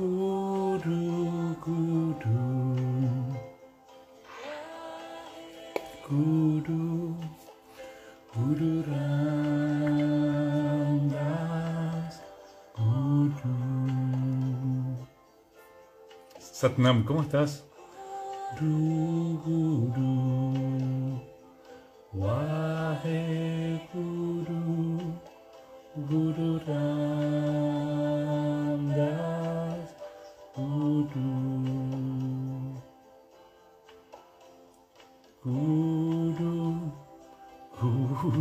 Guru Guru Guru Guru Ramdas Guru Satnam, ¿cómo estás? Guru Guru Wahe Guru Guru Ramdas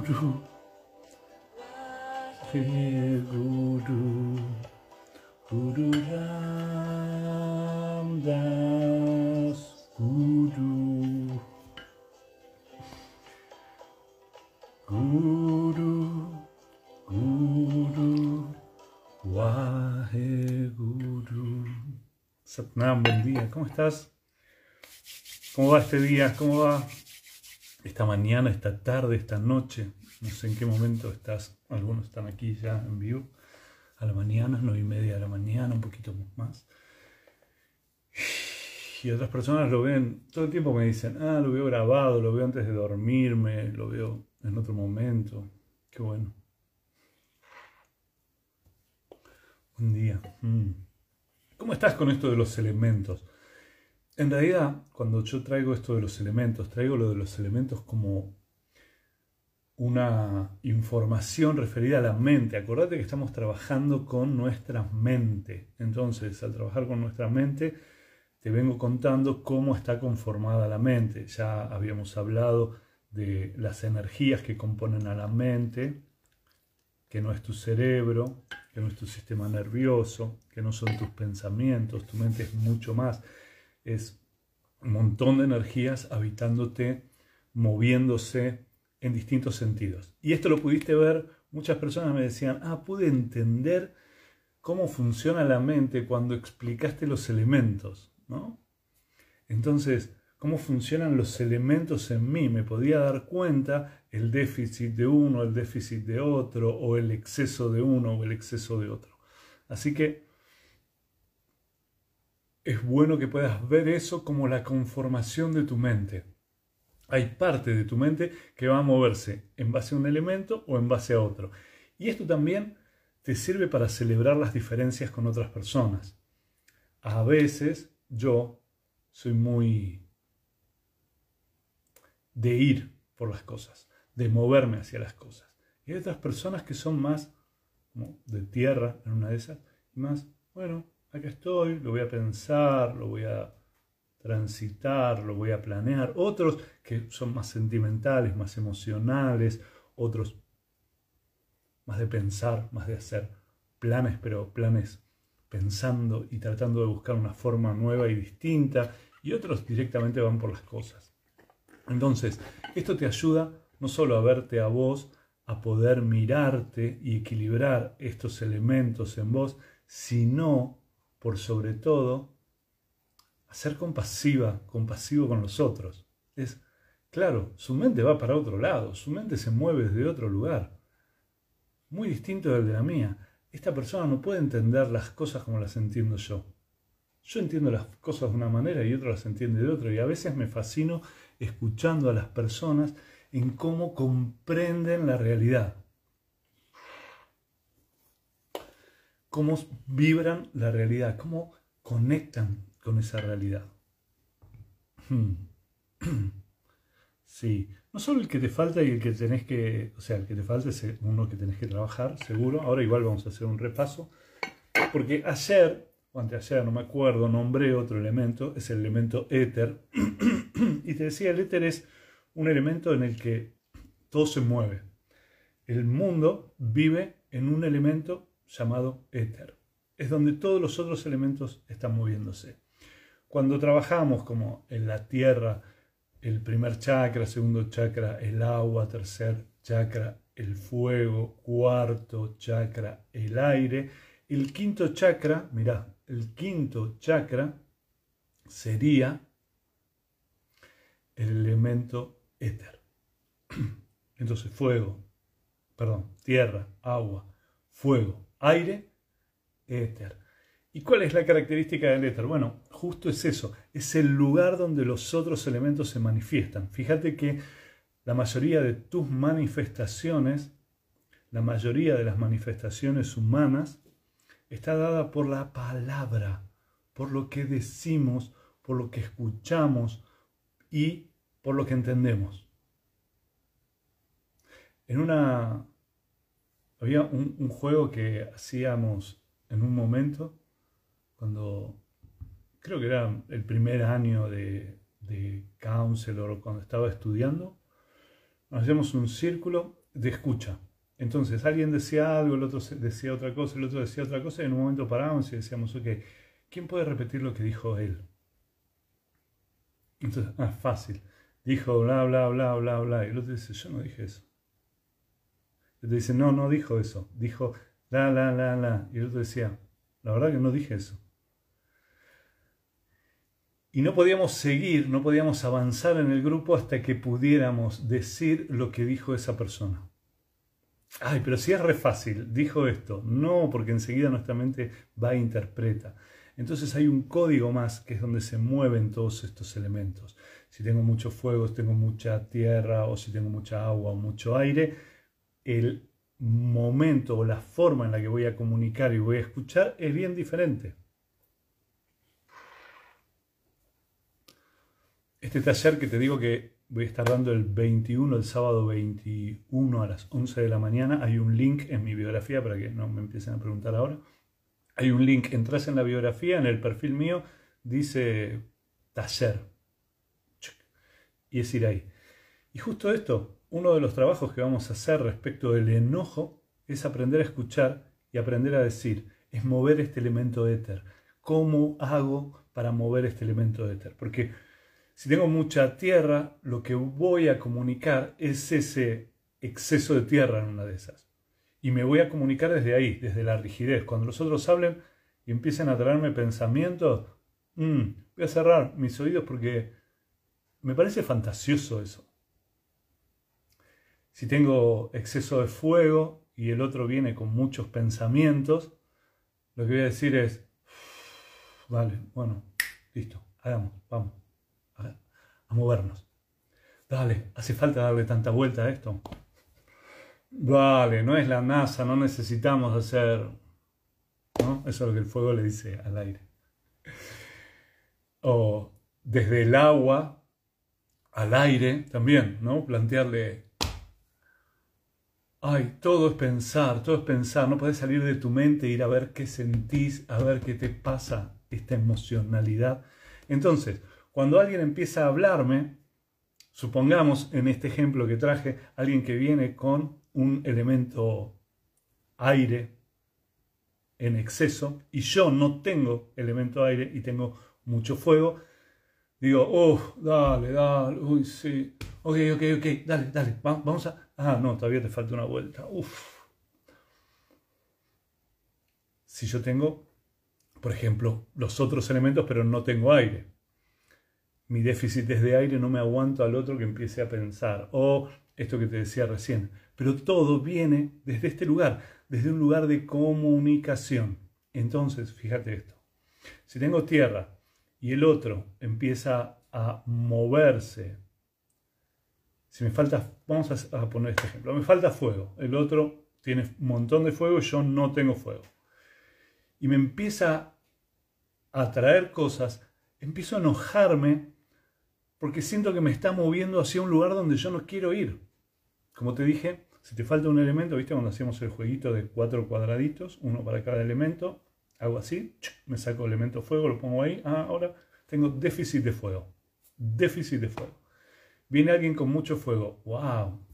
Guru. He Guru. Guru Ramdas. Guru. Guru. Guru. Waheguru Satnam, buen día, ¿cómo estás? ¿Cómo va este día? ¿Cómo va esta mañana, esta tarde, esta noche? No sé en qué momento estás. Algunos están aquí ya en vivo. A la mañana, nueve y media de la mañana, un poquito más. Y otras personas lo ven, todo el tiempo me dicen, ah, lo veo grabado, lo veo antes de dormirme, lo veo en otro momento. Qué bueno. Buen día. Mm. ¿Cómo estás con esto de los elementos? En realidad, cuando yo traigo esto de los elementos, traigo lo de los elementos como una información referida a la mente. Acordate que estamos trabajando con nuestra mente. Entonces, al trabajar con nuestra mente, te vengo contando cómo está conformada la mente. Ya habíamos hablado de las energías que componen a la mente, que no es tu cerebro, que no es tu sistema nervioso, que no son tus pensamientos, tu mente es mucho más, es un montón de energías habitándote, moviéndose en distintos sentidos. Y esto lo pudiste ver, muchas personas me decían, ah, pude entender cómo funciona la mente cuando explicaste los elementos, ¿no? Entonces, cómo funcionan los elementos en mí, me podía dar cuenta el déficit de uno, el déficit de otro, o el exceso de uno o el exceso de otro. Así que es bueno que puedas ver eso como la conformación de tu mente. Hay parte de tu mente que va a moverse en base a un elemento o en base a otro. Y esto también te sirve para celebrar las diferencias con otras personas. A veces yo soy muy de ir por las cosas, de moverme hacia las cosas. Y hay otras personas que son más como de tierra en una de esas, y más, bueno, acá estoy, lo voy a pensar, lo voy a transitar, lo voy a planear. Otros que son más sentimentales, más emocionales, otros más de pensar, más de hacer planes, pero planes pensando y tratando de buscar una forma nueva y distinta, y otros directamente van por las cosas. Entonces, esto te ayuda no solo a verte a vos, a poder mirarte y equilibrar estos elementos en vos, sino, por sobre todo, a ser compasiva, compasivo con los otros. Es, claro, su mente va para otro lado, su mente se mueve desde otro lugar, muy distinto del de la mía. Esta persona no puede entender las cosas como las entiendo yo. Yo entiendo las cosas de una manera y otro las entiende de otra, y a veces me fascino escuchando a las personas en cómo comprenden la realidad, cómo vibran la realidad, cómo conectan con esa realidad. Sí, no solo el que te falta y el que tenés que, o sea, el que te falta es uno que tenés que trabajar, seguro. Ahora igual vamos a hacer un repaso, porque ayer, o anteayer, no me acuerdo, nombré otro elemento, es el elemento éter, y te decía, el éter es un elemento en el que todo se mueve. El mundo vive en un elemento llamado éter. Es donde todos los otros elementos están moviéndose. Cuando trabajamos como en la tierra, el primer chakra, segundo chakra, el agua, tercer chakra, el fuego, cuarto chakra, el aire, el quinto chakra, mirá, el quinto chakra sería el elemento éter. Entonces, fuego, perdón, tierra, agua, fuego, aire, éter. ¿Y cuál es la característica del éter? Bueno, justo es eso, es el lugar donde los otros elementos se manifiestan. Fíjate que la mayoría de tus manifestaciones, la mayoría de las manifestaciones humanas, está dada por la palabra, por lo que decimos, por lo que escuchamos y por lo que entendemos. En una había un, juego que hacíamos en un momento, cuando creo que era el primer año de, de counselor, cuando estaba estudiando, hacíamos un círculo de escucha. Entonces alguien decía algo, el otro decía otra cosa, el otro decía otra cosa, y en un momento parábamos y decíamos, ok, ¿quién puede repetir lo que dijo él? Entonces, ah, fácil. Dijo bla, bla, bla, bla, bla. Y el otro dice, yo no dije eso. Y te dice, no, no dijo eso, dijo la, la, la, la. Y el otro decía, la verdad que no dije eso. Y no podíamos seguir, no podíamos avanzar en el grupo hasta que pudiéramos decir lo que dijo esa persona. Ay, pero si es re fácil, dijo esto. No, porque enseguida nuestra mente va e interpreta. Entonces hay un código más que es donde se mueven todos estos elementos. Si tengo mucho fuego, si tengo mucha tierra, o si tengo mucha agua o mucho aire, el momento o la forma en la que voy a comunicar y voy a escuchar es bien diferente. Este taller que te digo que voy a estar dando el 21, el sábado 21 a las 11 de la mañana, hay un link en mi biografía para que no me empiecen a preguntar ahora. Hay un link, entras en la biografía, en el perfil mío, dice taller. Y es ir ahí. Y justo esto, uno de los trabajos que vamos a hacer respecto del enojo es aprender a escuchar y aprender a decir, es mover este elemento éter. ¿Cómo hago para mover este elemento éter? Porque si tengo mucha tierra, lo que voy a comunicar es ese exceso de tierra en una de esas. Y me voy a comunicar desde ahí, desde la rigidez. Cuando los otros hablen y empiecen a traerme pensamientos, mm, voy a cerrar mis oídos porque me parece fantasioso eso. Si tengo exceso de fuego y el otro viene con muchos pensamientos, lo que voy a decir es, vale, bueno, listo, hagamos, vamos, movernos. Dale, hace falta darle tanta vuelta a esto. Vale, no es la NASA, no necesitamos hacer... ¿no? Eso es lo que el fuego le dice al aire. O desde el agua al aire también, ¿no? Plantearle Ay, todo es pensar, todo es pensar. No puedes salir de tu mente e ir a ver qué sentís, a ver qué te pasa, esta emocionalidad. Entonces, cuando alguien empieza a hablarme, supongamos en este ejemplo que traje, alguien que viene con un elemento aire en exceso y yo no tengo elemento aire y tengo mucho fuego, digo, oh, dale, dale, uy, sí, ok, ok, ok, dale, dale, vamos a Ah, no, todavía te falta una vuelta. Uf. Si yo tengo, por ejemplo, los otros elementos, pero no tengo aire. Mi déficit es de aire, no me aguanto al otro que empiece a pensar. O esto que te decía recién. Pero todo viene desde este lugar, desde un lugar de comunicación. Entonces, fíjate esto. Si tengo tierra y el otro empieza a moverse si me falta, vamos a, poner este ejemplo, me falta fuego, el otro tiene un montón de fuego yo no tengo fuego. Y me empieza a traer cosas, empiezo a enojarme porque siento que me está moviendo hacia un lugar donde yo no quiero ir. Como te dije, si te falta un elemento, ¿viste? Cuando hacíamos el jueguito de cuatro cuadraditos, uno para cada elemento, hago así, me saco el elemento fuego, lo pongo ahí, ah, ahora tengo déficit de fuego. Déficit de fuego. Viene alguien con mucho fuego. ¡Wow!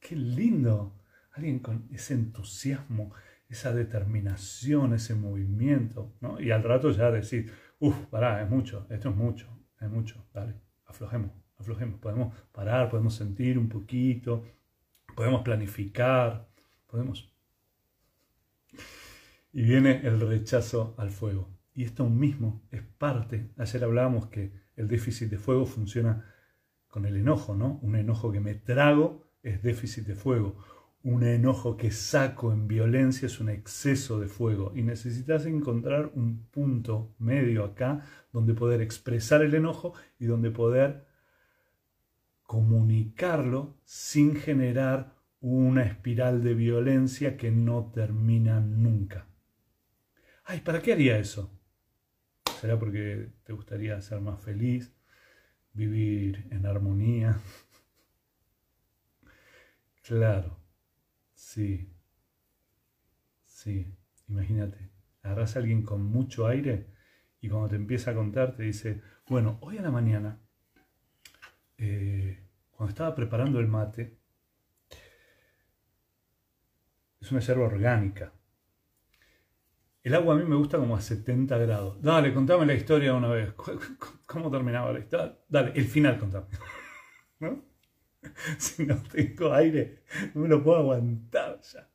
¡Qué lindo! Alguien con ese entusiasmo, esa determinación, ese movimiento. ¿no? Y al rato ya decir, uff, pará, es mucho, esto es mucho, es mucho. Dale, aflojemos, aflojemos. Podemos parar, podemos sentir un poquito, podemos planificar, podemos... Y viene el rechazo al fuego. Y esto mismo es parte, ayer hablábamos que el déficit de fuego funciona con el enojo, ¿no? Un enojo que me trago es déficit de fuego. Un enojo que saco en violencia es un exceso de fuego y necesitas encontrar un punto medio acá donde poder expresar el enojo y donde poder comunicarlo sin generar una espiral de violencia que no termina nunca. Ay, ¿para qué haría eso? ¿Será porque te gustaría ser más feliz, vivir en armonía? Claro, sí, sí, imagínate, agarras a alguien con mucho aire y cuando te empieza a contar te dice, bueno, hoy en la mañana, eh, cuando estaba preparando el mate, es una yerba orgánica. El agua a mí me gusta como a 70 grados. Dale, contame la historia una vez. ¿Cómo terminaba la historia? Dale, el final contame. ¿No? Si no tengo aire, no me lo puedo aguantar ya.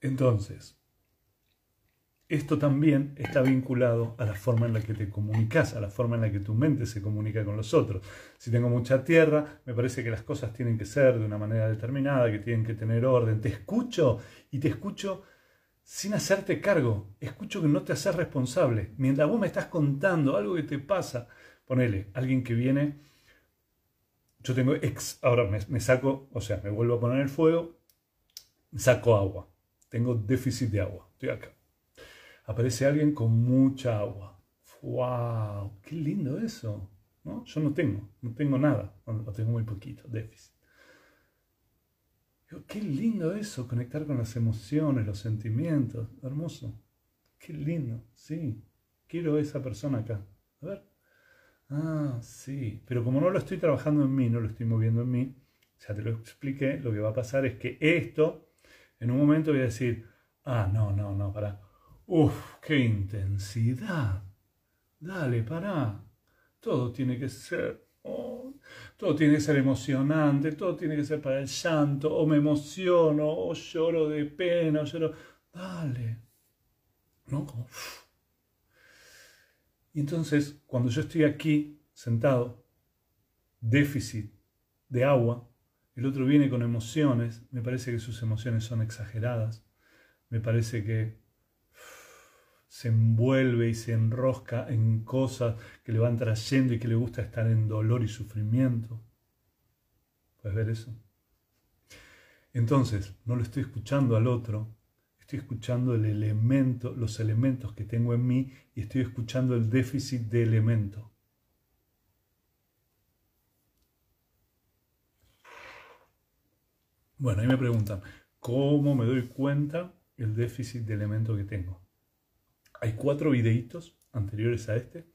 Entonces, esto también está vinculado a la forma en la que te comunicas, a la forma en la que tu mente se comunica con los otros. Si tengo mucha tierra, me parece que las cosas tienen que ser de una manera determinada, que tienen que tener orden. Te escucho y te escucho sin hacerte cargo. Escucho que no te haces responsable. Mientras vos me estás contando algo que te pasa, ponele, alguien que viene, yo tengo ex, ahora me, saco, o sea, me vuelvo a poner el fuego, saco agua. Tengo déficit de agua. Estoy acá aparece alguien con mucha agua. ¡Wow! ¡Qué lindo eso! ¿no? Yo no tengo, no tengo nada, o tengo muy poquito, déficit. qué lindo eso, conectar con las emociones, los sentimientos, hermoso. Qué lindo, sí. Quiero esa persona acá. A ver. Ah, sí. Pero como no lo estoy trabajando en mí, no lo estoy moviendo en mí, ya te lo expliqué, lo que va a pasar es que esto, en un momento voy a decir, ah, no, no, no, para Uf, qué intensidad. Dale, pará. Todo tiene que ser, oh, todo tiene que ser emocionante, todo tiene que ser para el llanto, o me emociono, o lloro de pena, o lloro. Dale. ¿No? Entonces, cuando yo estoy aquí, sentado, déficit de agua, el otro viene con emociones, me parece que sus emociones son exageradas, me parece que se envuelve y se enrosca en cosas que le van trayendo y que le gusta estar en dolor y sufrimiento. ¿Puedes ver eso? Entonces, no lo estoy escuchando al otro, estoy escuchando los elementos que tengo en mí y estoy escuchando el déficit de elemento. Bueno, ahí me preguntan, ¿cómo me doy cuenta el déficit de elemento que tengo? Hay cuatro videitos anteriores a este.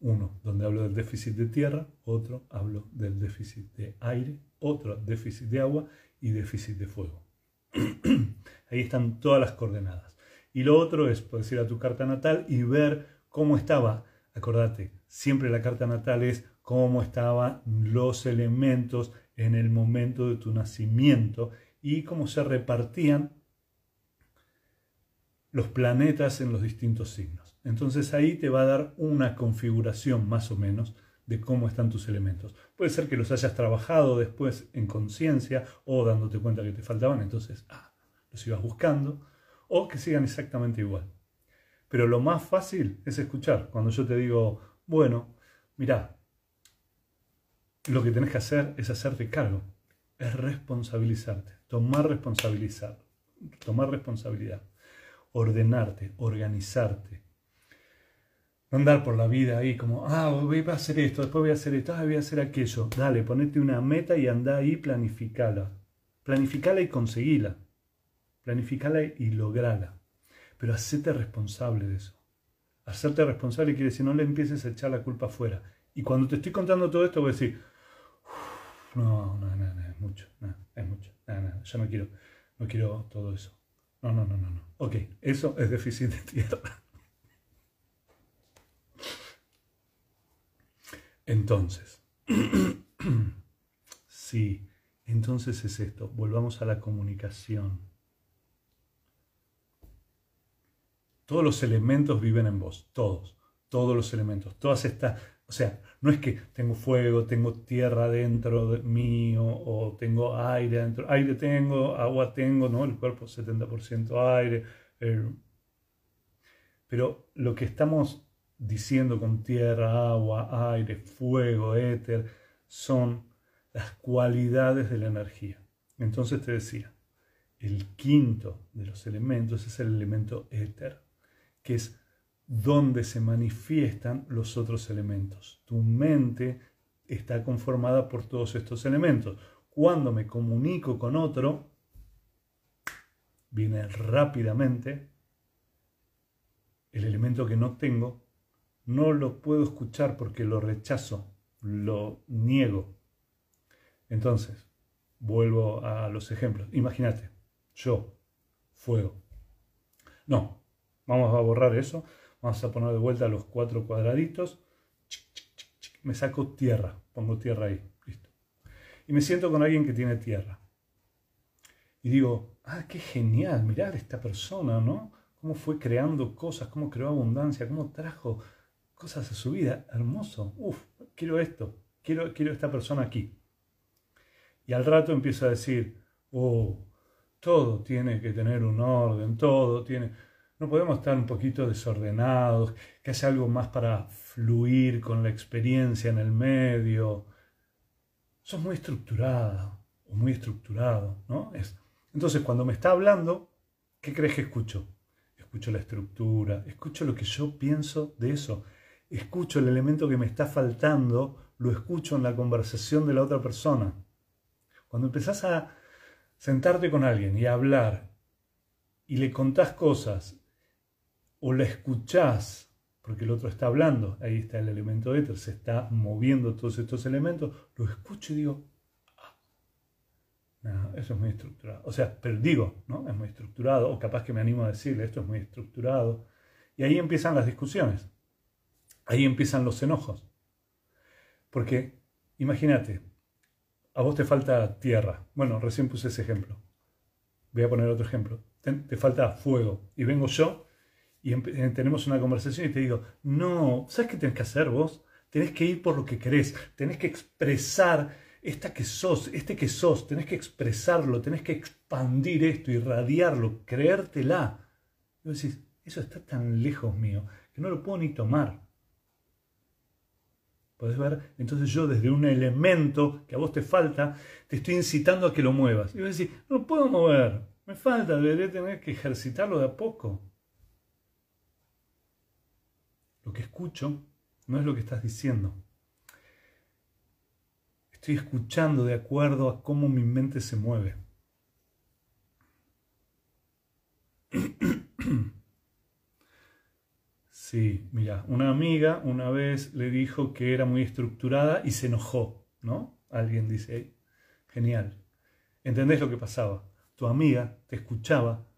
Uno donde hablo del déficit de tierra, otro hablo del déficit de aire, otro déficit de agua y déficit de fuego. Ahí están todas las coordenadas. Y lo otro es, puedes ir a tu carta natal y ver cómo estaba. Acordate, siempre la carta natal es cómo estaban los elementos en el momento de tu nacimiento y cómo se repartían los planetas en los distintos signos. Entonces ahí te va a dar una configuración más o menos de cómo están tus elementos. Puede ser que los hayas trabajado después en conciencia o dándote cuenta que te faltaban, entonces ah, los ibas buscando, o que sigan exactamente igual. Pero lo más fácil es escuchar. Cuando yo te digo, bueno, mira, lo que tenés que hacer es hacerte cargo, es responsabilizarte, tomar responsabilidad, tomar responsabilidad ordenarte, organizarte. No andar por la vida ahí como, ah, voy a hacer esto, después voy a hacer esto, ah, voy a hacer aquello. Dale, ponete una meta y anda ahí, planificala. Planificala y conseguila. Planificala y lograla. Pero hacete responsable de eso. Hacerte responsable quiere decir no le empieces a echar la culpa afuera. Y cuando te estoy contando todo esto voy a decir, no, no, no, no, es mucho, no, es mucho, no, no, yo no quiero, no quiero todo eso. No, no, no, no, no. Ok, eso es déficit de tierra. Entonces, sí, entonces es esto. Volvamos a la comunicación. Todos los elementos viven en vos, todos, todos los elementos, todas estas O sea, no es que tengo fuego, tengo tierra dentro de mío o tengo aire dentro. Aire tengo, agua tengo, ¿no? El cuerpo 70% aire. Pero lo que estamos diciendo con tierra, agua, aire, fuego, éter, son las cualidades de la energía. Entonces te decía, el quinto de los elementos es el elemento éter, que es donde se manifiestan los otros elementos. Tu mente está conformada por todos estos elementos. Cuando me comunico con otro, viene rápidamente el elemento que no tengo, no lo puedo escuchar porque lo rechazo, lo niego. Entonces, vuelvo a los ejemplos. Imagínate, yo, fuego. No, vamos a borrar eso. Vamos a poner de vuelta los cuatro cuadraditos. Me saco tierra, pongo tierra ahí. Listo. Y me siento con alguien que tiene tierra. Y digo, ah, qué genial, mirar esta persona, ¿no? Cómo fue creando cosas, cómo creó abundancia, cómo trajo cosas a su vida. Hermoso. Uf, quiero esto. Quiero, quiero esta persona aquí. Y al rato empiezo a decir, oh, todo tiene que tener un orden, todo tiene... No podemos estar un poquito desordenados, que haya algo más para fluir con la experiencia en el medio. Sos muy estructurado o muy estructurado, ¿no? Es... Entonces, cuando me está hablando, ¿qué crees que escucho? Escucho la estructura, escucho lo que yo pienso de eso, escucho el elemento que me está faltando, lo escucho en la conversación de la otra persona. Cuando empezás a sentarte con alguien y a hablar y le contás cosas o la escuchás porque el otro está hablando, ahí está el elemento éter, se está moviendo todos estos elementos, lo escucho y digo, ah, eso es muy estructurado. O sea, pero digo, ¿no? Es muy estructurado, o capaz que me animo a decirle, esto es muy estructurado. Y ahí empiezan las discusiones, ahí empiezan los enojos. Porque, imagínate, a vos te falta tierra. Bueno, recién puse ese ejemplo. Voy a poner otro ejemplo. Te, falta fuego. Y vengo yo y eh, tenemos una conversación y te digo, no, ¿sabes qué tenés que hacer vos? Tenés que ir por lo que querés. Tenés que expresar esta que sos, este que sos. Tenés que expresarlo, tenés que expandir esto, irradiarlo, creértela. Y vos decís, eso está tan lejos mío que no lo puedo ni tomar. ¿Podés ver? Entonces yo desde un elemento que a vos te falta, te estoy incitando a que lo muevas. Y vos decís, no lo puedo mover, me falta, debería tener que ejercitarlo de a poco. Lo que escucho no es lo que estás diciendo. Estoy escuchando de acuerdo a cómo mi mente se mueve. Sí, mira, una amiga una vez le dijo que era muy estructurada y se enojó, ¿no? Alguien dice, genial. ¿Entendés lo que pasaba? Tu amiga te escuchaba.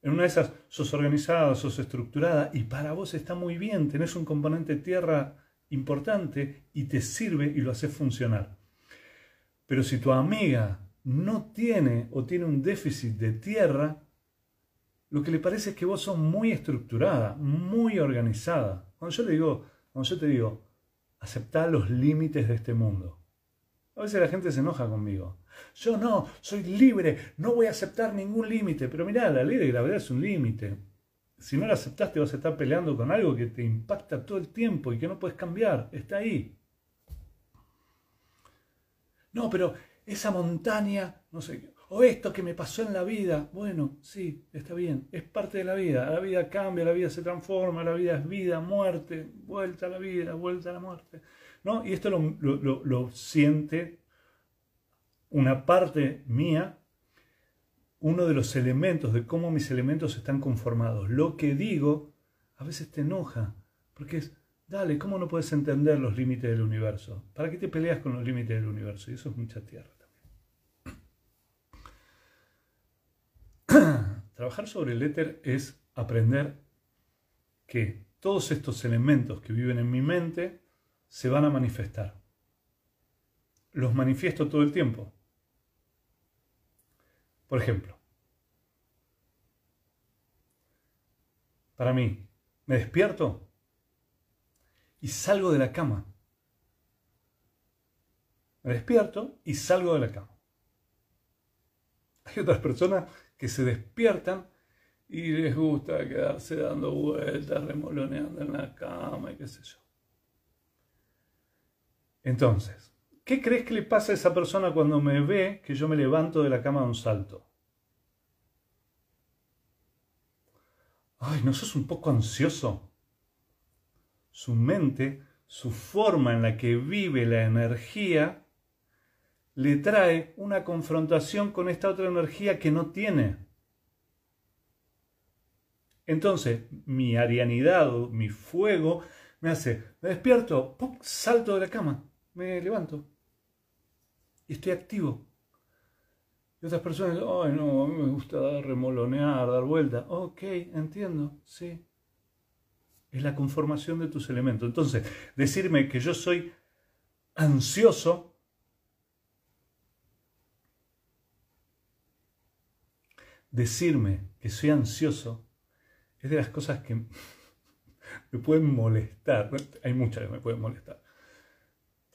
En una de esas sos organizada, sos estructurada y para vos está muy bien, tenés un componente tierra importante y te sirve y lo haces funcionar. Pero si tu amiga no tiene o tiene un déficit de tierra, lo que le parece es que vos sos muy estructurada, muy organizada. Cuando yo le digo, cuando yo te digo, aceptá los límites de este mundo. A veces la gente se enoja conmigo. Yo no, soy libre, no voy a aceptar ningún límite. Pero mirá, la ley de gravedad es un límite. Si no la aceptaste vas a estar peleando con algo que te impacta todo el tiempo y que no puedes cambiar. Está ahí. No, pero esa montaña, no sé, o esto que me pasó en la vida. Bueno, sí, está bien, es parte de la vida. La vida cambia, la vida se transforma, la vida es vida, muerte, vuelta a la vida, vuelta a la muerte. ¿No? Y esto lo, lo siente una parte mía, uno de los elementos, de cómo mis elementos están conformados. Lo que digo a veces te enoja, porque es, dale, ¿cómo no puedes entender los límites del universo? ¿Para qué te peleas con los límites del universo? Y eso es mucha tierra. Trabajar sobre el éter es aprender que todos estos elementos que viven en mi mente se van a manifestar. Los manifiesto todo el tiempo. Por ejemplo, para mí, me despierto y salgo de la cama me despierto y salgo de la cama. Hay otras personas que se despiertan y les gusta quedarse dando vueltas, remoloneando en la cama y qué sé yo. Entonces, ¿qué crees que le pasa a esa persona cuando me ve que yo me levanto de la cama de un salto? Ay, ¿no sos un poco ansioso? Su mente, su forma en la que vive la energía, le trae una confrontación con esta otra energía que no tiene. Entonces, mi arianidad, mi fuego, me hace, me despierto, salto de la cama, me levanto y estoy activo. Y otras personas, ay no, a mí me gusta remolonear, dar vuelta. Ok, entiendo, sí. Es la conformación de tus elementos. Entonces, decirme que yo soy ansioso decirme que soy ansioso es de las cosas que me pueden molestar. Hay muchas que me pueden molestar.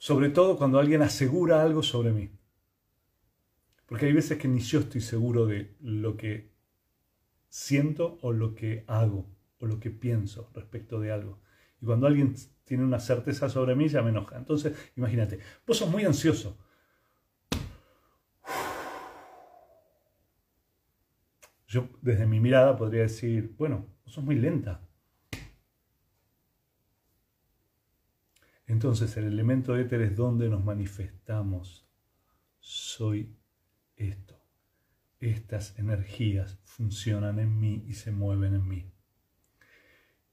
Sobre todo cuando alguien asegura algo sobre mí. Porque hay veces que ni yo estoy seguro de lo que siento o lo que hago o lo que pienso respecto de algo. Y cuando alguien tiene una certeza sobre mí ya me enoja. Entonces, imagínate, vos sos muy ansioso. Yo desde mi mirada podría decir, bueno, vos sos muy lenta. Entonces el elemento éter es donde nos manifestamos. Soy esto. Estas energías funcionan en mí y se mueven en mí.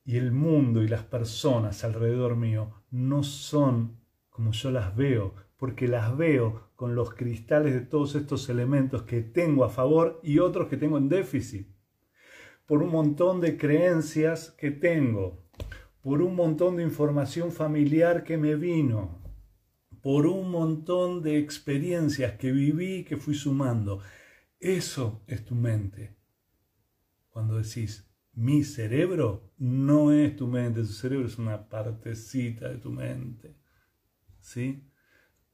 Y el mundo y las personas alrededor mío no son como yo las veo, porque las veo con los cristales de todos estos elementos que tengo a favor y otros que tengo en déficit. Por un montón de creencias que tengo, por un montón de información familiar que me vino, por un montón de experiencias que viví que fui sumando. Eso es tu mente. Cuando decís, mi cerebro no es tu mente, tu cerebro es una partecita de tu mente. ¿Sí?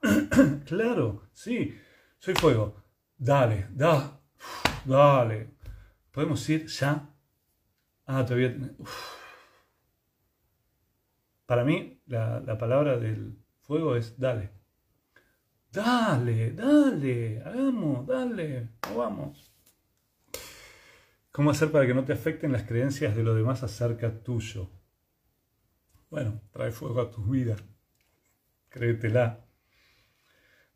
claro, sí, soy fuego. Dale, da, dale. ¿Podemos ir ya? Ah, todavía. Para mí, la, la palabra del fuego es dale. Dale, dale, hagamos, dale, vamos. ¿Cómo hacer para que no te afecten las creencias de los demás acerca tuyo? Bueno, trae fuego a tu vida. Créetela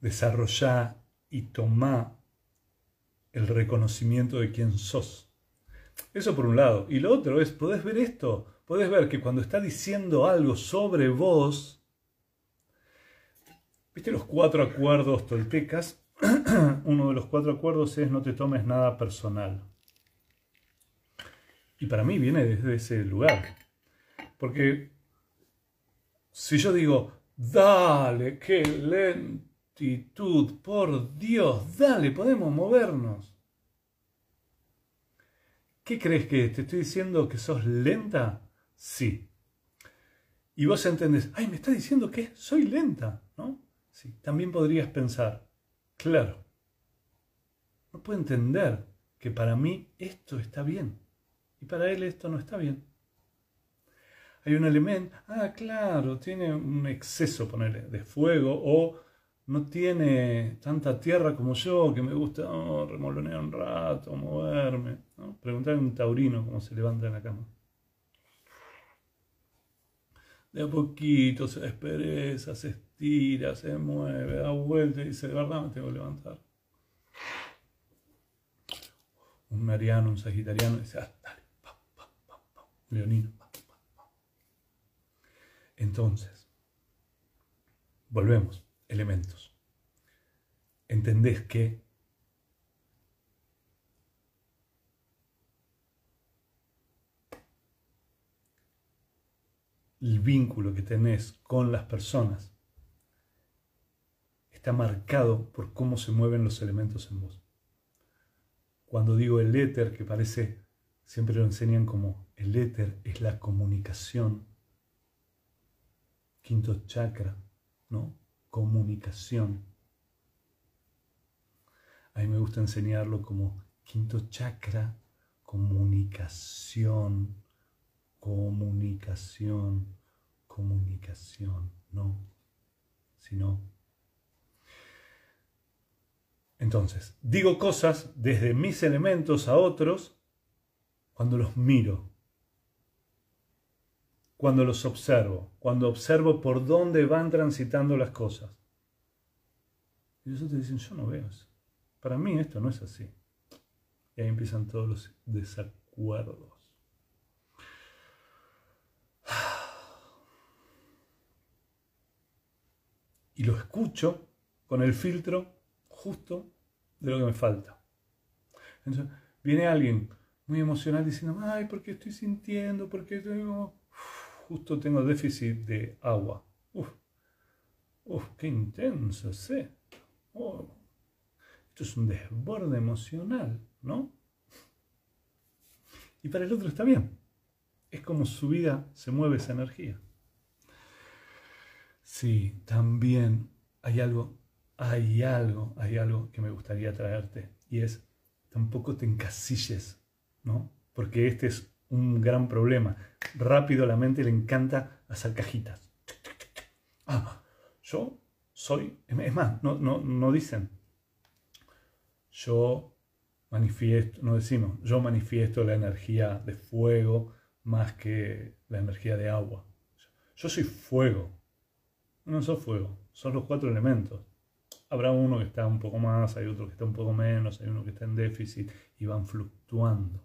desarrollá y tomá el reconocimiento de quién sos. Eso por un lado. Y lo otro es, podés ver esto, podés ver que cuando está diciendo algo sobre vos, ¿viste los cuatro acuerdos toltecas? Uno de los cuatro acuerdos es no te tomes nada personal. Y para mí viene desde ese lugar. Porque si yo digo, dale, qué lento por Dios, dale, podemos movernos. ¿Qué crees que te estoy diciendo que sos lenta? Sí. Y vos entendés, ay, me está diciendo que soy lenta, ¿no? Sí. También podrías pensar, claro, no puedo entender que para mí esto está bien y para él esto no está bien. Hay un elemento, ah, claro, tiene un exceso, ponerle, de fuego o no tiene tanta tierra como yo, que me gusta oh, remolonear un rato, moverme. ¿no? Preguntar a un taurino cómo se levanta en la cama. De a poquito se despereza, se estira, se mueve, da vuelta y dice, de verdad me tengo que levantar. Un mariano, un sagitariano, dice, ah, dale. Leonino. Entonces, volvemos elementos. Entendés que el vínculo que tenés con las personas está marcado por cómo se mueven los elementos en vos. Cuando digo el éter, que parece, siempre lo enseñan como el éter es la comunicación, quinto chakra, ¿no? comunicación. A mí me gusta enseñarlo como quinto chakra, comunicación, comunicación, comunicación, no, sino entonces, digo cosas desde mis elementos a otros cuando los miro, cuando los observo, cuando observo por dónde van transitando las cosas. Y ellos te dicen, yo no veo eso. Para mí esto no es así. Y ahí empiezan todos los desacuerdos. Y lo escucho con el filtro justo de lo que me falta. Entonces, viene alguien muy emocional diciendo, ay, ¿por qué estoy sintiendo? ¿Por qué tengo... justo tengo déficit de agua. Uf, uf qué intenso es oh, esto es un desborde emocional, ¿no? Y para el otro está bien. Es como su vida se mueve esa energía. Sí, también hay algo hay algo, hay algo que me gustaría traerte y es, tampoco te encasilles, ¿no? Porque este es un gran problema. Rápido a la mente le encanta hacer cajitas. Ah, yo soy, es más, no, no, no dicen, yo manifiesto, no decimos, yo manifiesto la energía de fuego más que la energía de agua. Yo soy fuego. No soy fuego, son los cuatro elementos. Habrá uno que está un poco más, hay otro que está un poco menos, hay uno que está en déficit y van fluctuando.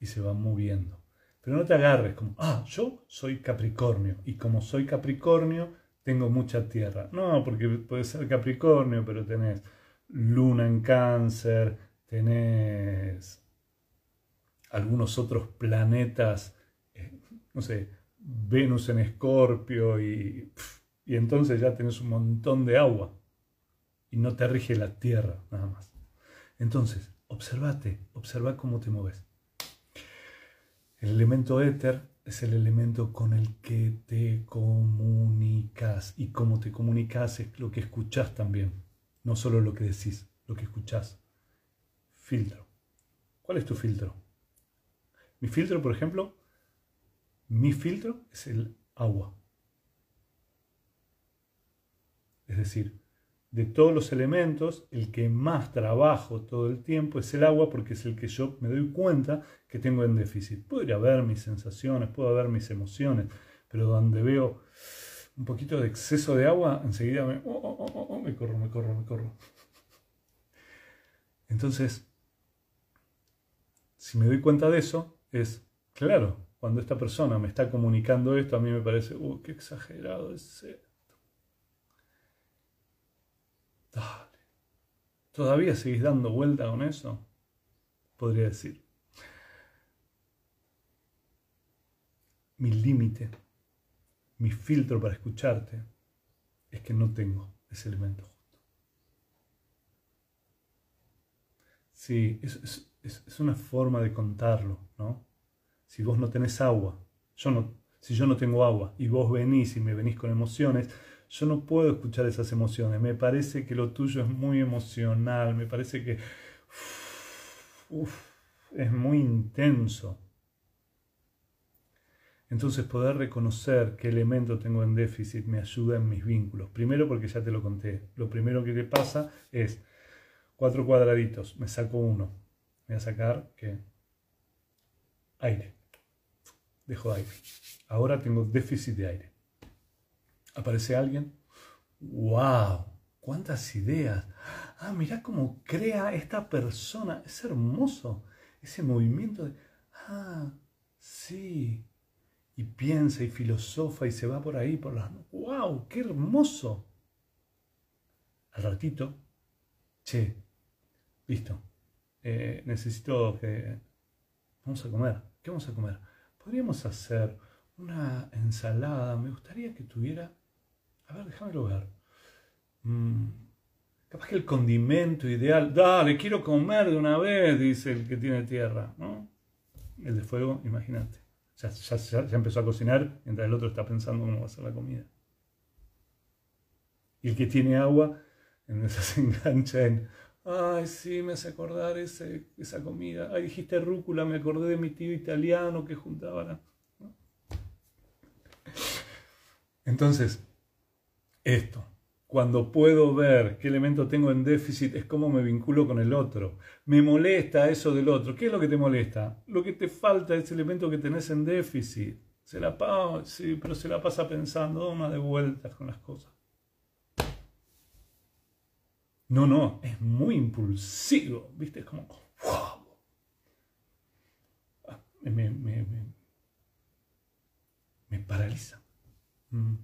Y se van moviendo. Pero no te agarres como, ah, yo soy Capricornio y como soy Capricornio tengo mucha tierra. No, porque puede ser Capricornio, pero tenés Luna en cáncer, tenés algunos otros planetas, eh, no sé, Venus en Escorpio y y entonces ya tenés un montón de agua y no te rige la tierra nada más. Entonces, observate, observa cómo te mueves. El elemento éter es el elemento con el que te comunicas y cómo te comunicas es lo que escuchas también, no solo lo que decís, lo que escuchás. Filtro. ¿Cuál es tu filtro? Mi filtro, por ejemplo, mi filtro es el agua. Es decir, de todos los elementos, el que más trabajo todo el tiempo es el agua porque es el que yo me doy cuenta que tengo en déficit. Puedo haber mis sensaciones, puedo haber mis emociones, pero donde veo un poquito de exceso de agua, enseguida me, oh, oh, oh, me corro, me corro, me corro. Entonces, si me doy cuenta de eso, es claro, cuando esta persona me está comunicando esto, a mí me parece, uh, qué exagerado es Dale. ¿Todavía seguís dando vuelta con eso? Podría decir. Mi límite, mi filtro para escucharte, es que no tengo ese elemento justo. Sí, es una forma de contarlo, ¿no? Si vos no tenés agua, yo no, si yo no tengo agua y vos venís y me venís con emociones, yo no puedo escuchar esas emociones. Me parece que lo tuyo es muy emocional, me parece que es muy intenso. Entonces poder reconocer qué elemento tengo en déficit me ayuda en mis vínculos. Primero porque ya te lo conté. Lo primero que te pasa es cuatro cuadraditos, me saco uno. Voy a sacar que aire. Dejo aire. Ahora tengo déficit de aire aparece alguien, wow, cuántas ideas. Ah, mira cómo crea esta persona. Es hermoso ese movimiento de, ah, sí. Y piensa y filosofa y se va por ahí, por las... ¡Wow! ¡Qué hermoso! Al ratito, che, listo. Eh, necesito que... Vamos a comer. ¿Qué vamos a comer? Podríamos hacer una ensalada. Me gustaría que tuviera a ver, déjamelo ver. Mm, capaz que el condimento ideal. Dale, quiero comer de una vez, dice el que tiene tierra. ¿no? El de fuego, imagínate. Ya, ya, empezó a cocinar mientras el otro está pensando cómo va a ser la comida. Y el que tiene agua se engancha en, ay, sí, me hace acordar ese, esa comida, ay, dijiste rúcula, me acordé de mi tío italiano que juntaba Entonces, esto, cuando puedo ver qué elemento tengo en déficit, es cómo me vinculo con el otro. Me molesta eso del otro. ¿Qué es lo que te molesta? Lo que te falta es elemento que tenés en déficit. Se la pasa, sí, pero se la pasa pensando, una de vueltas con las cosas. No, no, es muy impulsivo, ¿viste? Es como, wow. Ah, me, me, me, paraliza. Mm.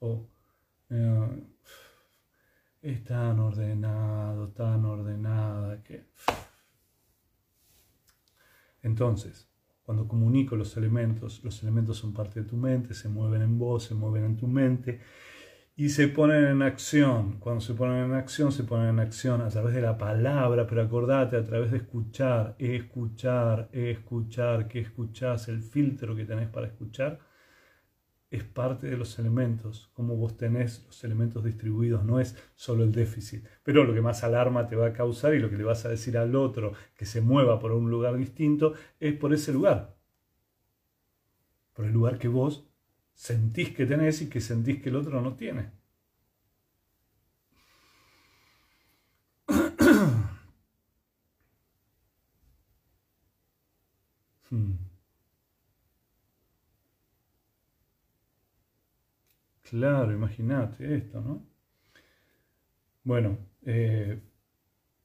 O, eh, es tan ordenado, tan ordenada que... Entonces, cuando comunico los elementos, los elementos son parte de tu mente, se mueven en vos, se mueven en tu mente y se ponen en acción. Cuando se ponen en acción, se ponen en acción a través de la palabra, pero acordate, a través de escuchar, escuchar, escuchar, que escuchás, el filtro que tenés para escuchar es parte de los elementos, como vos tenés los elementos distribuidos, no es solo el déficit. Pero lo que más alarma te va a causar y lo que le vas a decir al otro que se mueva por un lugar distinto es por ese lugar. Por el lugar que vos sentís que tenés y que sentís que el otro no tiene. hmm. Claro, imagínate esto, ¿no? Bueno, eh,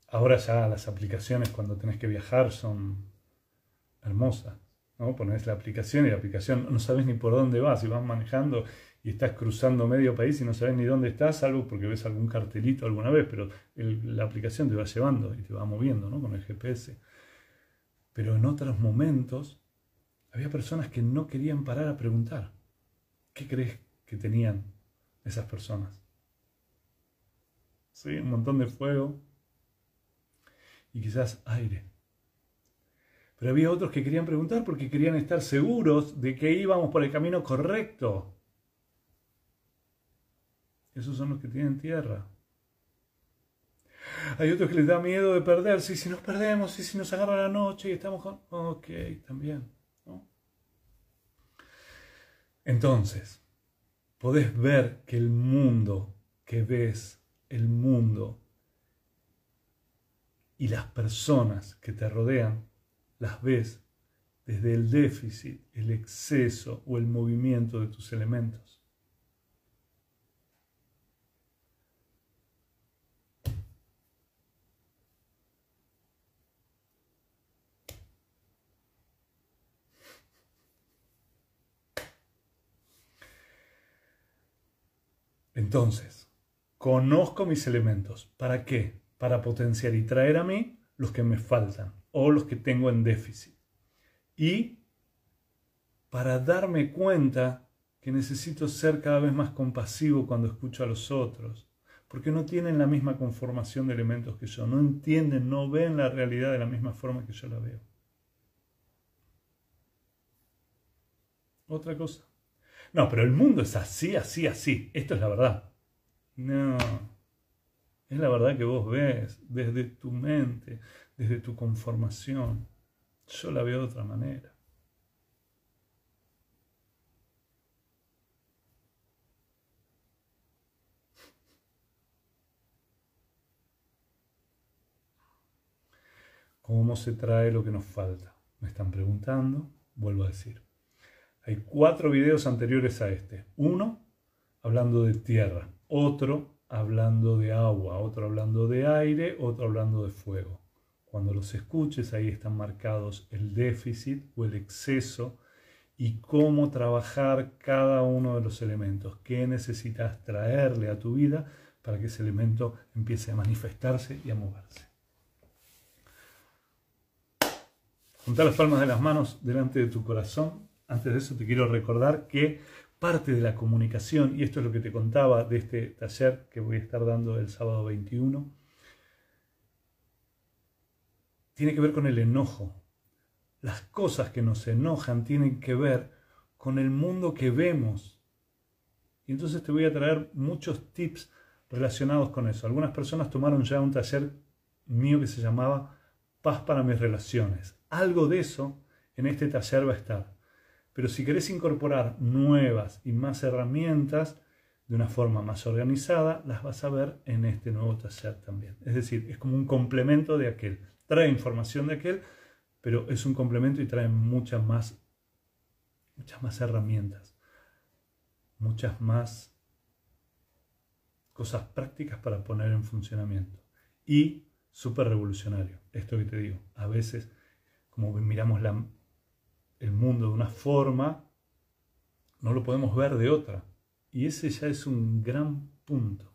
ahora ya las aplicaciones cuando tenés que viajar son hermosas, ¿no? Pones la aplicación y la aplicación no sabes ni por dónde vas y vas manejando y estás cruzando medio país y no sabes ni dónde estás, salvo porque ves algún cartelito alguna vez, pero la aplicación te va llevando y te va moviendo, ¿no? Con el GPS. Pero en otros momentos había personas que no querían parar a preguntar, ¿qué crees que tenían esas personas. ¿Sí? Un montón de fuego y quizás aire. Pero había otros que querían preguntar porque querían estar seguros de que íbamos por el camino correcto. Esos son los que tienen tierra. Hay otros que les da miedo de perderse. Si nos perdemos, y si nos agarra la noche y estamos con... Ok, también. Entonces, podés ver que el mundo que ves, el mundo y las personas que te rodean, las ves desde el déficit, el exceso o el movimiento de tus elementos. Entonces, conozco mis elementos. ¿Para qué? Para potenciar y traer a mí los que me faltan o los que tengo en déficit. Y para darme cuenta que necesito ser cada vez más compasivo cuando escucho a los otros, porque no tienen la misma conformación de elementos que yo, no entienden, no ven la realidad de la misma forma que yo la veo. Otra cosa. No, pero el mundo es así, así, así. Esto es la verdad. No. Es la verdad que vos ves desde tu mente, desde tu conformación. Yo la veo de otra manera. ¿Cómo se trae lo que nos falta? Me están preguntando, vuelvo a decir. Hay cuatro videos anteriores a este. Uno hablando de tierra, otro hablando de agua, otro hablando de aire, otro hablando de fuego. Cuando los escuches ahí están marcados el déficit o el exceso y cómo trabajar cada uno de los elementos, qué necesitas traerle a tu vida para que ese elemento empiece a manifestarse y a moverse. Junta las palmas de las manos delante de tu corazón antes de eso te quiero recordar que parte de la comunicación, y esto es lo que te contaba de este taller que voy a estar dando el sábado 21, tiene que ver con el enojo. Las cosas que nos enojan tienen que ver con el mundo que vemos. Y entonces te voy a traer muchos tips relacionados con eso. Algunas personas tomaron ya un taller mío que se llamaba Paz para mis relaciones. Algo de eso en este taller va a estar. Pero si querés incorporar nuevas y más herramientas de una forma más organizada, las vas a ver en este nuevo taller también. Es decir, es como un complemento de aquel. Trae información de aquel, pero es un complemento y trae muchas más, muchas más herramientas, muchas más cosas prácticas para poner en funcionamiento. Y súper revolucionario, esto que te digo. A veces, como miramos el mundo de una forma, no lo podemos ver de otra. Y ese ya es un gran punto.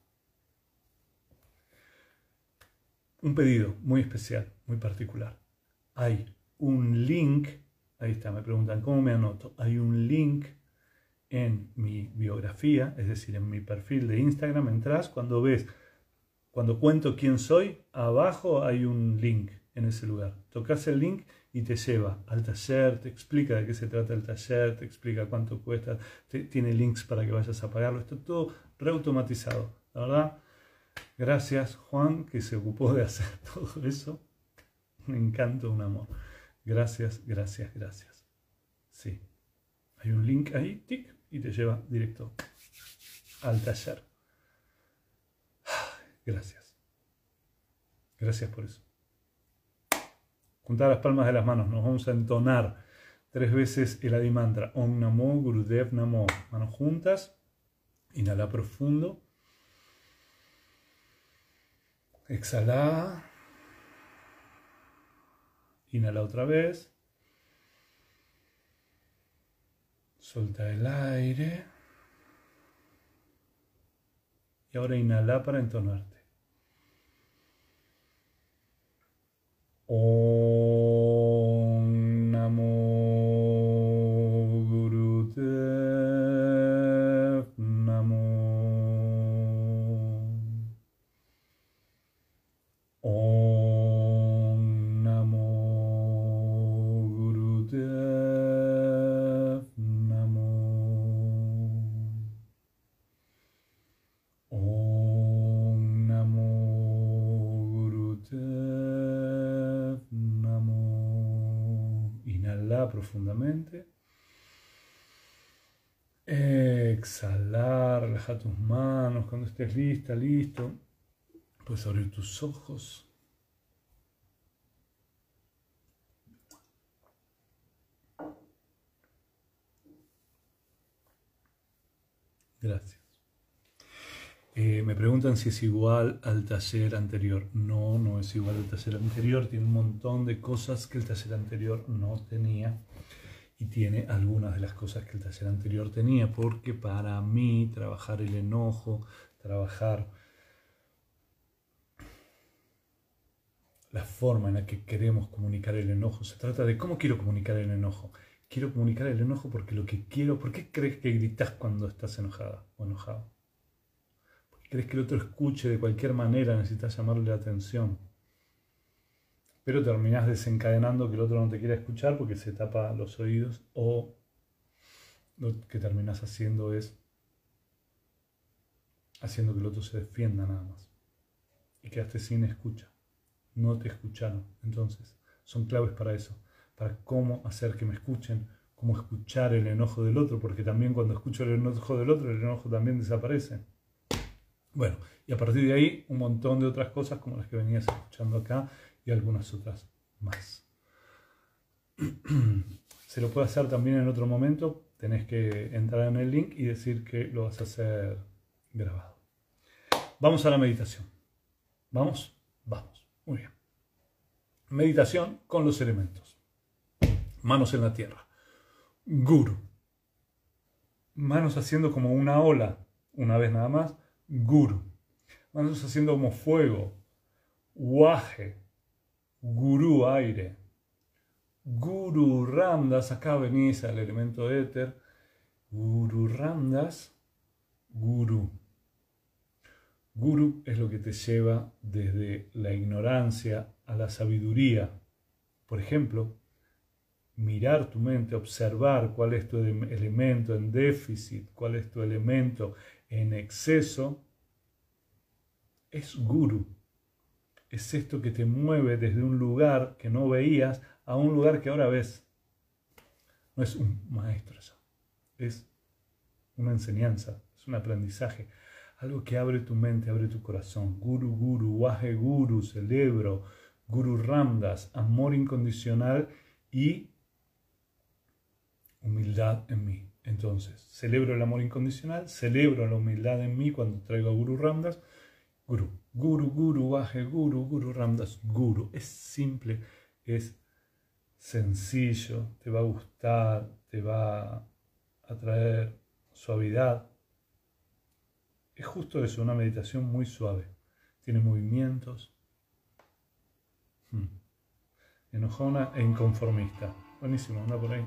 Un pedido muy especial, muy particular. Hay un link, ahí está, me preguntan cómo me anoto. Hay un link en mi biografía, es decir, en mi perfil de Instagram, entras, cuando ves, cuando cuento quién soy, abajo hay un link en ese lugar. Tocas el link y te lleva al taller, te explica de qué se trata el taller, te explica cuánto cuesta, tiene links para que vayas a pagarlo, está todo reautomatizado. La verdad, gracias Juan que se ocupó de hacer todo eso. Un encanto, un amor. Gracias, gracias, gracias. Sí. Hay un link ahí, tic, y te lleva directo al taller. Gracias. Gracias por eso. Juntar las palmas de las manos, nos vamos a entonar tres veces el Adi Mantra. Om Namo Gurudev Namo. Manos juntas. Inhala profundo. Exhala. Inhala otra vez. Solta el aire. Y ahora inhala para entonarte. お。Estés lista, listo. Puedes abrir tus ojos. Gracias. Eh, me preguntan si es igual al taller anterior. No, no es igual al taller anterior. Tiene un montón de cosas que el taller anterior no tenía. Y tiene algunas de las cosas que el taller anterior tenía. Porque para mí trabajar el enojo, trabajar la forma en la que queremos comunicar el enojo, se trata de cómo quiero comunicar el enojo. Quiero comunicar el enojo porque lo que quiero, ¿por qué crees que gritas cuando estás enojada o enojado? crees que el otro escuche de cualquier manera, necesitas llamarle la atención. Pero terminás desencadenando que el otro no te quiera escuchar porque se tapa los oídos o lo que terminás haciendo es haciendo que el otro se defienda nada más. Y quedaste sin escucha. No te escucharon. Entonces, son claves para eso, para cómo hacer que me escuchen, cómo escuchar el enojo del otro, porque también cuando escucho el enojo del otro, el enojo también desaparece. Bueno, y a partir de ahí un montón de otras cosas como las que venías escuchando acá y algunas otras más. Se lo puede hacer también en otro momento, tenés que entrar en el link y decir que lo vas a hacer grabado. Vamos a la meditación. ¿Vamos? Vamos. Muy bien. Meditación con los elementos. Manos en la tierra. Guru. Manos haciendo como una ola, una vez nada más guru. Manos haciendo como fuego. Waje. Guru aire. Guru Ramdas. Acá venís al elemento éter. Guru Ramdas. Guru. Guru es lo que te lleva desde la ignorancia a la sabiduría. Por ejemplo, mirar tu mente, observar cuál es tu elemento en déficit, cuál es tu elemento en exceso es guru. Es esto que te mueve desde un lugar que no veías a un lugar que ahora ves. No es un maestro. Es una enseñanza, un aprendizaje. Algo que abre tu mente, abre tu corazón. Guru, guru, waje guru, celebro. Guru Ramdas, amor incondicional y humildad en mí. Entonces, celebro el amor incondicional, celebro la humildad en mí cuando traigo a Guru Ramdas. Guru, Guru, Guru, Baje, Guru, Guru Ramdas, Guru. Es simple, es sencillo, te va a gustar, te va a traer suavidad. Es justo eso, una meditación muy suave. Tiene movimientos. Hmm. Enojona e inconformista. Buenísimo, anda por ahí.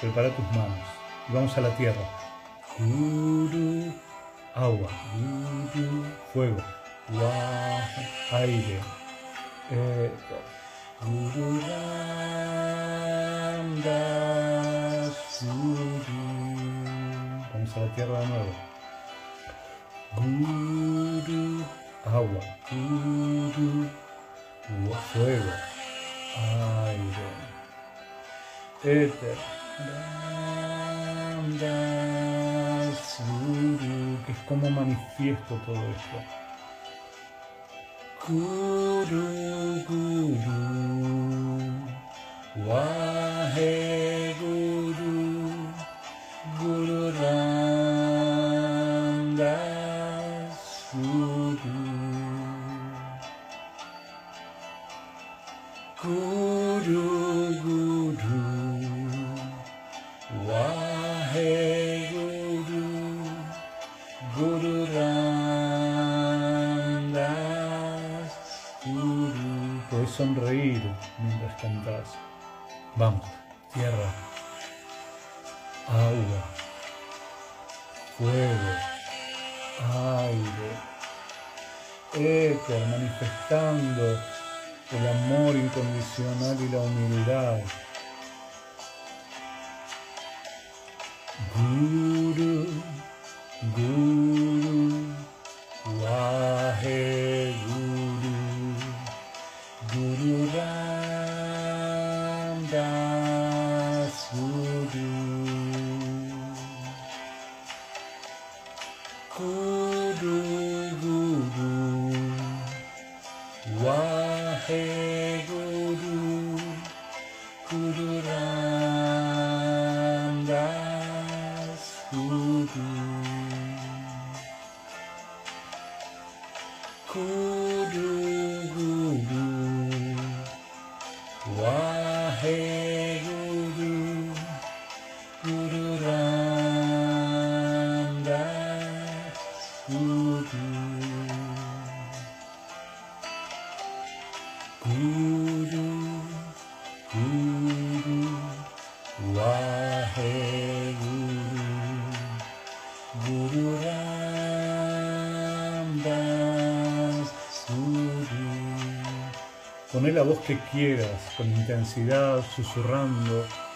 Prepara tus manos y vamos a la tierra. Agua. Fuego. aire. Guru Vamos a la tierra de nuevo. Guru, agua. Fuego. Aire. Éter. Guru, que es como manifiesto todo esto. Guru, Guru, Wahe Guru. Poné la voz que quieras, con intensidad, susurrando.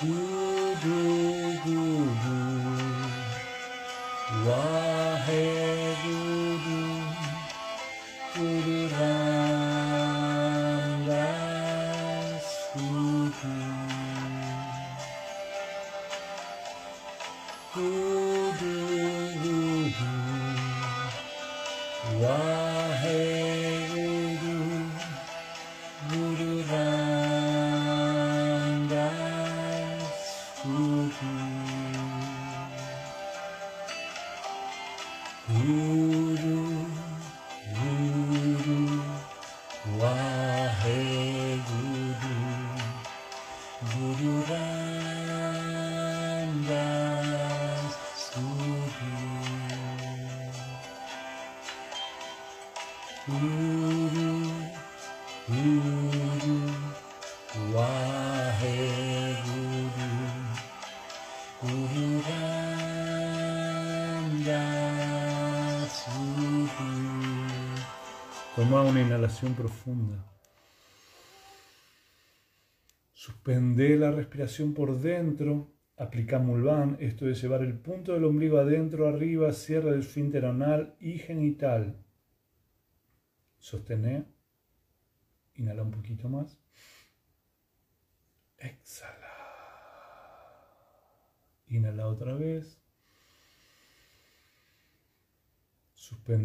Toma una inhalación profunda. Suspende la respiración por dentro. Aplica Mulvan, esto es llevar el punto del ombligo adentro, arriba, cierra el esfínter anal y genital. Sostener. Inhala un poquito más. Exhala. Inhala otra vez.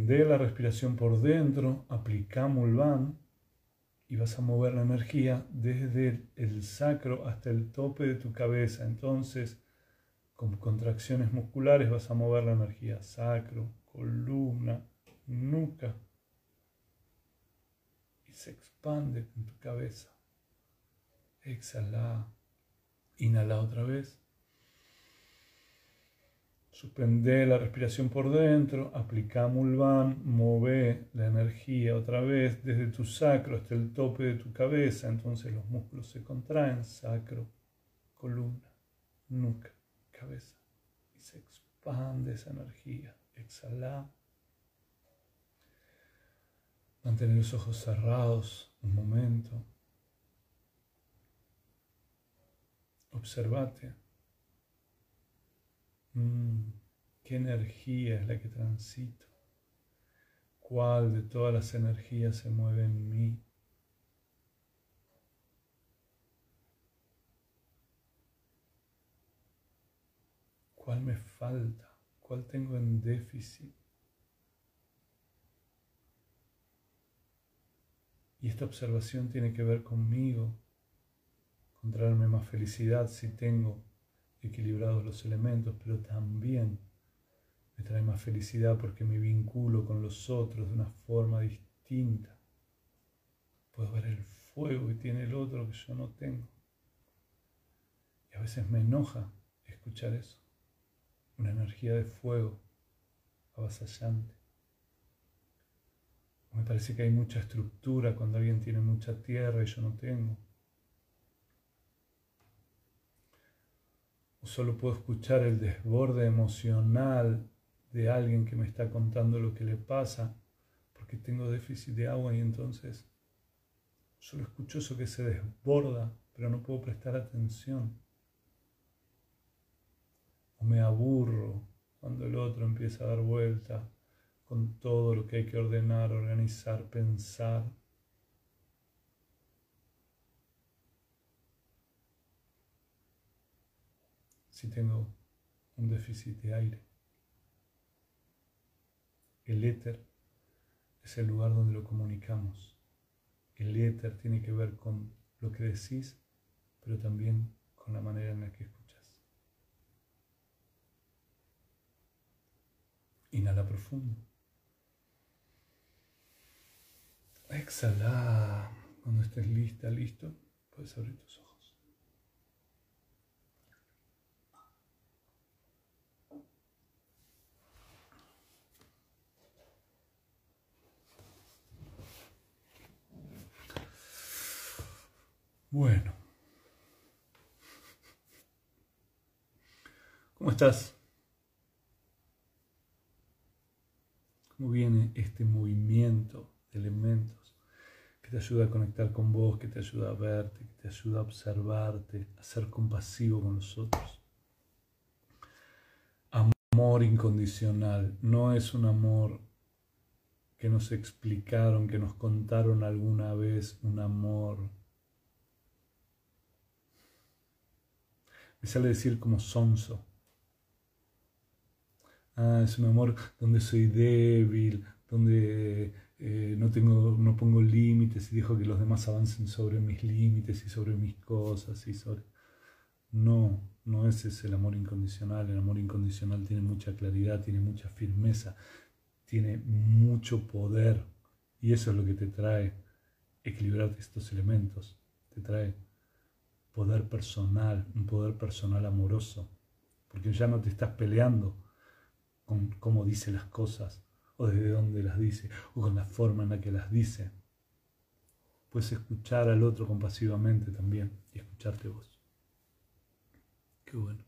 Suspende la respiración por dentro, aplica Mulvan y vas a mover la energía desde el sacro hasta el tope de tu cabeza. Entonces, con contracciones musculares vas a mover la energía sacro, columna, nuca y se expande en tu cabeza. Exhala, inhala otra vez. Suspende la respiración por dentro, aplica Mulvan, move la energía otra vez desde tu sacro hasta el tope de tu cabeza, entonces los músculos se contraen, sacro, columna, nuca, cabeza, y se expande esa energía. Exhala. Mantener los ojos cerrados un momento. Observate. Mm, ¿Qué energía es la que transito? ¿Cuál de todas las energías se mueve en mí? ¿Cuál me falta? ¿Cuál tengo en déficit? Y esta observación tiene que ver conmigo, con traerme más felicidad si tengo equilibrados los elementos, pero también me trae más felicidad porque me vinculo con los otros de una forma distinta. Puedo ver el fuego que tiene el otro que yo no tengo. Y a veces me enoja escuchar eso. Una energía de fuego avasallante. Me parece que hay mucha estructura cuando alguien tiene mucha tierra y yo no tengo. Solo puedo escuchar el desborde emocional de alguien que me está contando lo que le pasa porque tengo déficit de agua y entonces solo escucho eso que se desborda, pero no puedo prestar atención. O me aburro cuando el otro empieza a dar vuelta con todo lo que hay que ordenar, organizar, pensar. Si tengo un déficit de aire. El éter es el lugar donde lo comunicamos. El éter tiene que ver con lo que decís, pero también con la manera en la que escuchas. Inhala profundo. Exhala. Cuando estés lista, listo, puedes abrir tus ojos. Bueno. ¿Cómo estás? ¿Cómo viene este movimiento de elementos que te ayuda a conectar con vos, que te ayuda a verte, que te ayuda a observarte, a ser compasivo con los otros? Amor incondicional no es un amor que nos explicaron, que nos contaron alguna vez, un amor me sale decir como sonso. Ah, es un amor donde soy débil, donde eh, no, tengo, no pongo límites y dejo que los demás avancen sobre mis límites y sobre mis cosas y sobre... No, no ese es el amor incondicional. El amor incondicional tiene mucha claridad, tiene mucha firmeza, tiene mucho poder y eso es lo que te trae equilibrar estos elementos. Te trae poder personal, un poder personal amoroso, porque ya no te estás peleando con cómo dice las cosas, o desde dónde las dice, o con la forma en la que las dice. Puedes escuchar al otro compasivamente también y escucharte vos. Qué bueno.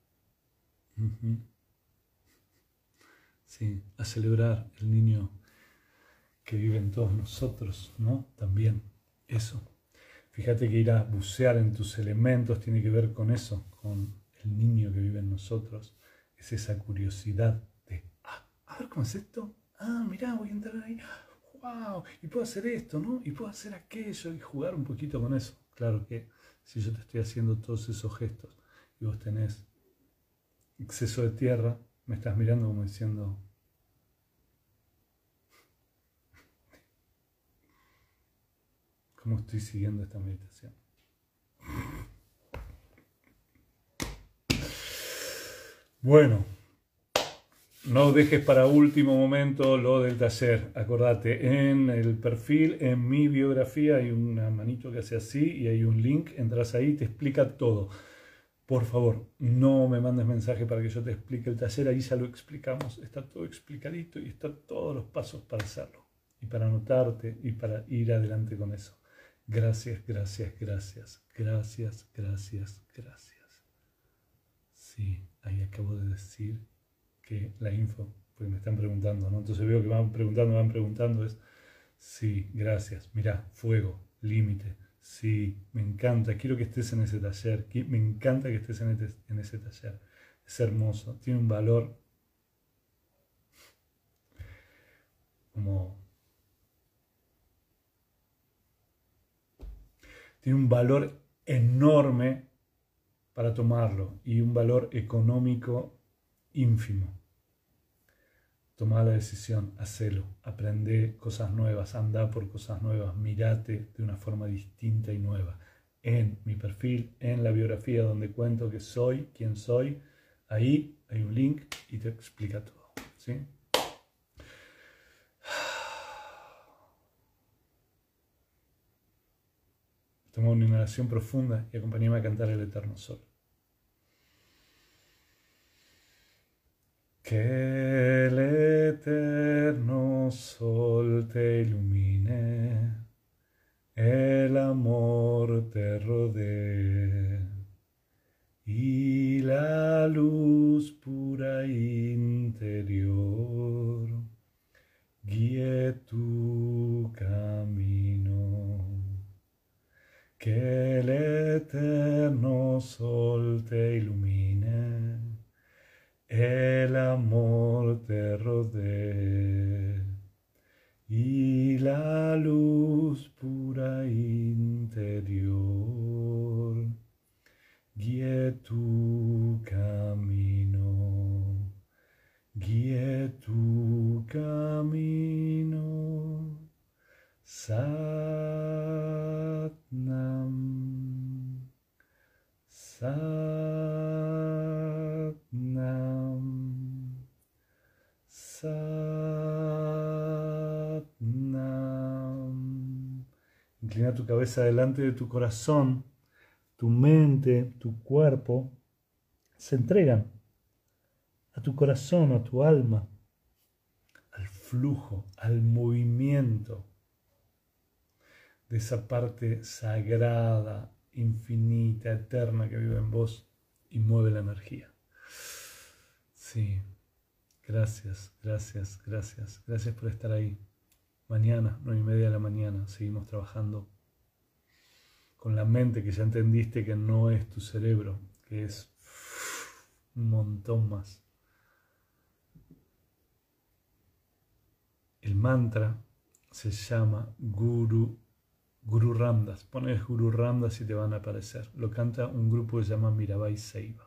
Sí, a celebrar el niño que vive en todos nosotros, ¿no? También eso. Fíjate que ir a bucear en tus elementos tiene que ver con eso, con el niño que vive en nosotros. Es esa curiosidad de, ah, a ver cómo es esto. Ah, mirá, voy a entrar ahí. ¡Wow! Y puedo hacer esto, ¿no? Y puedo hacer aquello y jugar un poquito con eso. Claro que si yo te estoy haciendo todos esos gestos y vos tenés exceso de tierra, me estás mirando como diciendo, cómo estoy siguiendo esta meditación. Bueno, no dejes para último momento lo del taller. Acordate, en el perfil, en mi biografía, hay una manito que hace así y hay un link. Entras ahí, te explica todo. Por favor, no me mandes mensaje para que yo te explique el taller. Ahí ya lo explicamos. Está todo explicadito y están todos los pasos para hacerlo. Y para anotarte y para ir adelante con eso. Gracias, gracias, gracias, gracias, gracias, gracias. Sí, ahí acabo de decir que la info, pues me están preguntando, ¿no? Entonces veo que van preguntando, van preguntando, es, sí, gracias, mira, fuego, límite, sí, me encanta, quiero que estés en ese taller, me encanta que estés en, este, en ese taller, es hermoso, tiene un valor como tiene un valor enorme para tomarlo y un valor económico ínfimo. Toma la decisión, hacelo, aprende cosas nuevas, anda por cosas nuevas, mirate de una forma distinta y nueva. En mi perfil, en la biografía donde cuento que soy, quién soy, ahí hay un link y te explica todo. ¿sí? Toma una inhalación profunda y acompáñame a cantar el Eterno Sol. Que el Eterno Sol te ilumine, el amor te rodee y la luz pura interior guíe tu que el eterno sol te ilumine, el amor te rodee y la luz pura interior guíe tu camino, guíe tu camino. Satnam. Satnam. Satnam. Inclina tu cabeza delante de tu corazón, tu mente, tu cuerpo se entregan a tu corazón, a tu alma, al flujo, al movimiento de esa parte sagrada infinita, eterna que vive en vos y mueve la energía. Sí, gracias, gracias, gracias, gracias por estar ahí. Mañana, nueve y media de la mañana, seguimos trabajando con la mente que ya entendiste que no es tu cerebro, que es un montón más. El mantra se llama Guru, Guru Ramdas. Pones Guru Ramdas y te van a aparecer. Lo canta un grupo que se llama Mirabai Seiva.